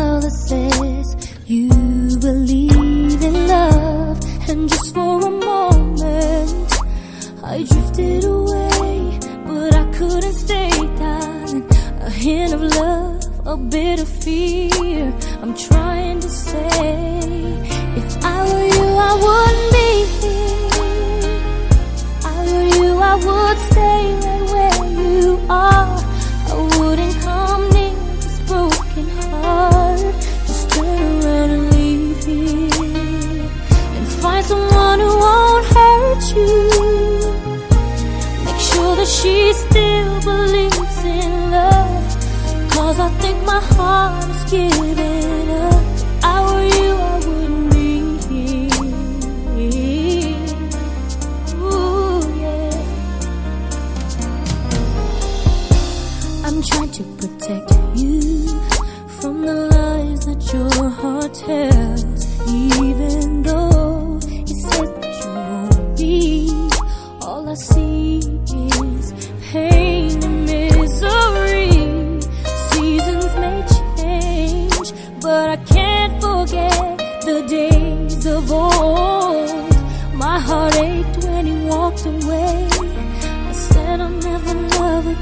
that says you believe in love. And just for a moment, I drifted away, but I couldn't stay down. A hint of love, a bit of fear. I'm trying to say, if I were you, I wouldn't be. still believes in love. Cause I think my heart is giving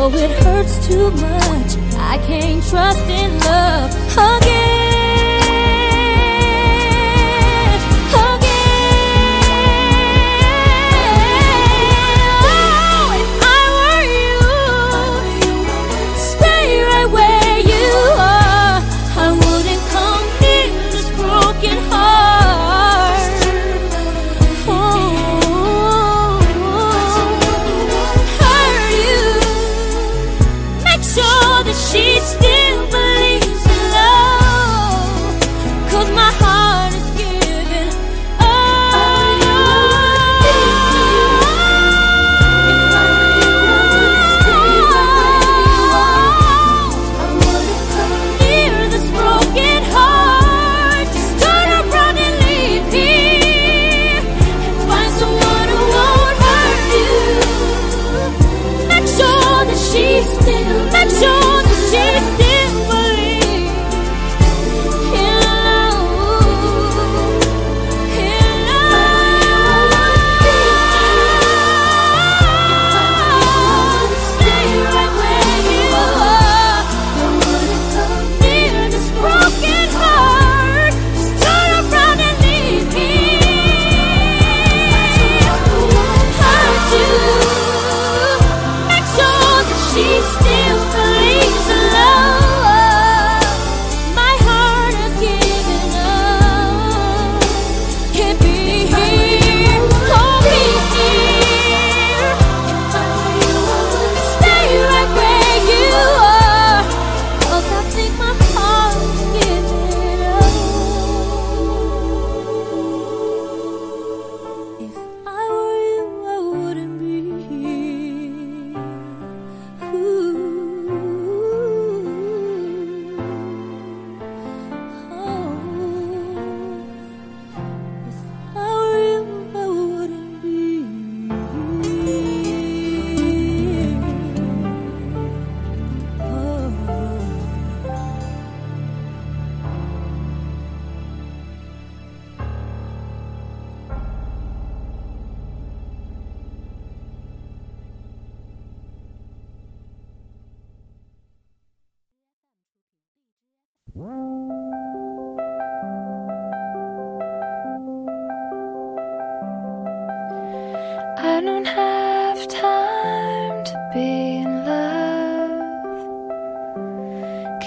Though it hurts too much, I can't trust in love again.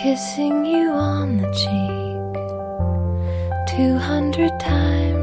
kissing you on the cheek 200 times.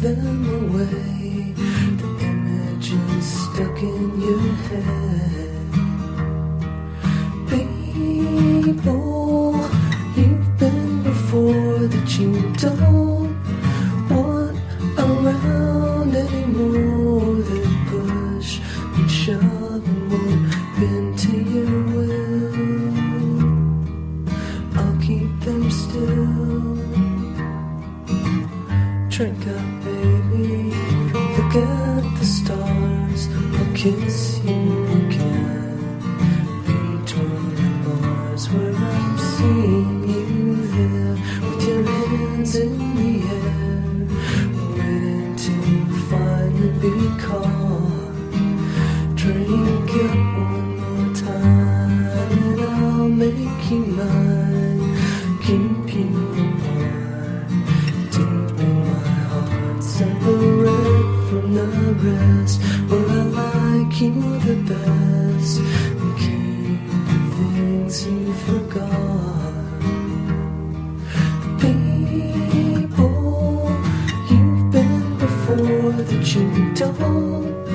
them away. The image is stuck in your head. deep in my heart, separate from the rest. I like you the best, keeping things you forgot. People you've been before that you don't.